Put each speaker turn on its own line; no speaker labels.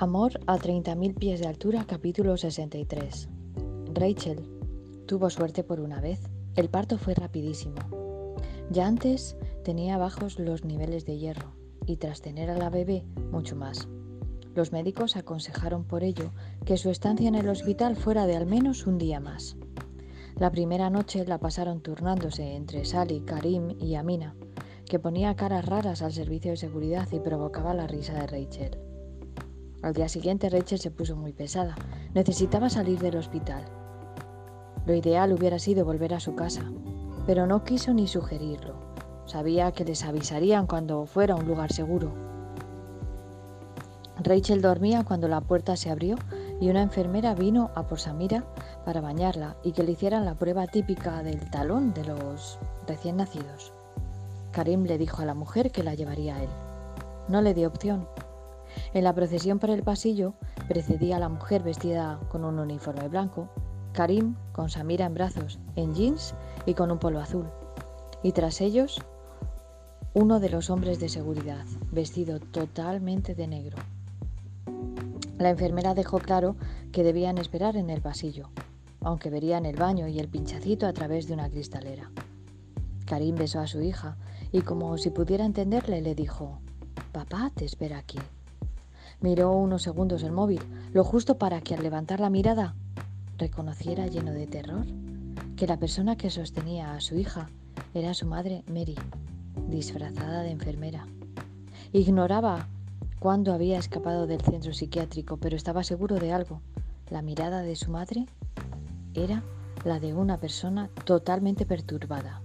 Amor a 30.000 pies de altura, capítulo 63. Rachel tuvo suerte por una vez. El parto fue rapidísimo. Ya antes tenía bajos los niveles de hierro y tras tener a la bebé mucho más. Los médicos aconsejaron por ello que su estancia en el hospital fuera de al menos un día más. La primera noche la pasaron turnándose entre Sally, Karim y Amina, que ponía caras raras al servicio de seguridad y provocaba la risa de Rachel. Al día siguiente Rachel se puso muy pesada. Necesitaba salir del hospital. Lo ideal hubiera sido volver a su casa, pero no quiso ni sugerirlo. Sabía que les avisarían cuando fuera a un lugar seguro. Rachel dormía cuando la puerta se abrió y una enfermera vino a por Samira para bañarla y que le hicieran la prueba típica del talón de los recién nacidos. Karim le dijo a la mujer que la llevaría a él. No le dio opción. En la procesión por el pasillo precedía a la mujer vestida con un uniforme blanco, Karim con Samira en brazos, en jeans y con un polo azul. Y tras ellos, uno de los hombres de seguridad, vestido totalmente de negro. La enfermera dejó claro que debían esperar en el pasillo, aunque verían el baño y el pinchacito a través de una cristalera. Karim besó a su hija y como si pudiera entenderle le dijo, Papá te espera aquí. Miró unos segundos el móvil, lo justo para que al levantar la mirada reconociera lleno de terror que la persona que sostenía a su hija era su madre Mary, disfrazada de enfermera. Ignoraba cuándo había escapado del centro psiquiátrico, pero estaba seguro de algo. La mirada de su madre era la de una persona totalmente perturbada.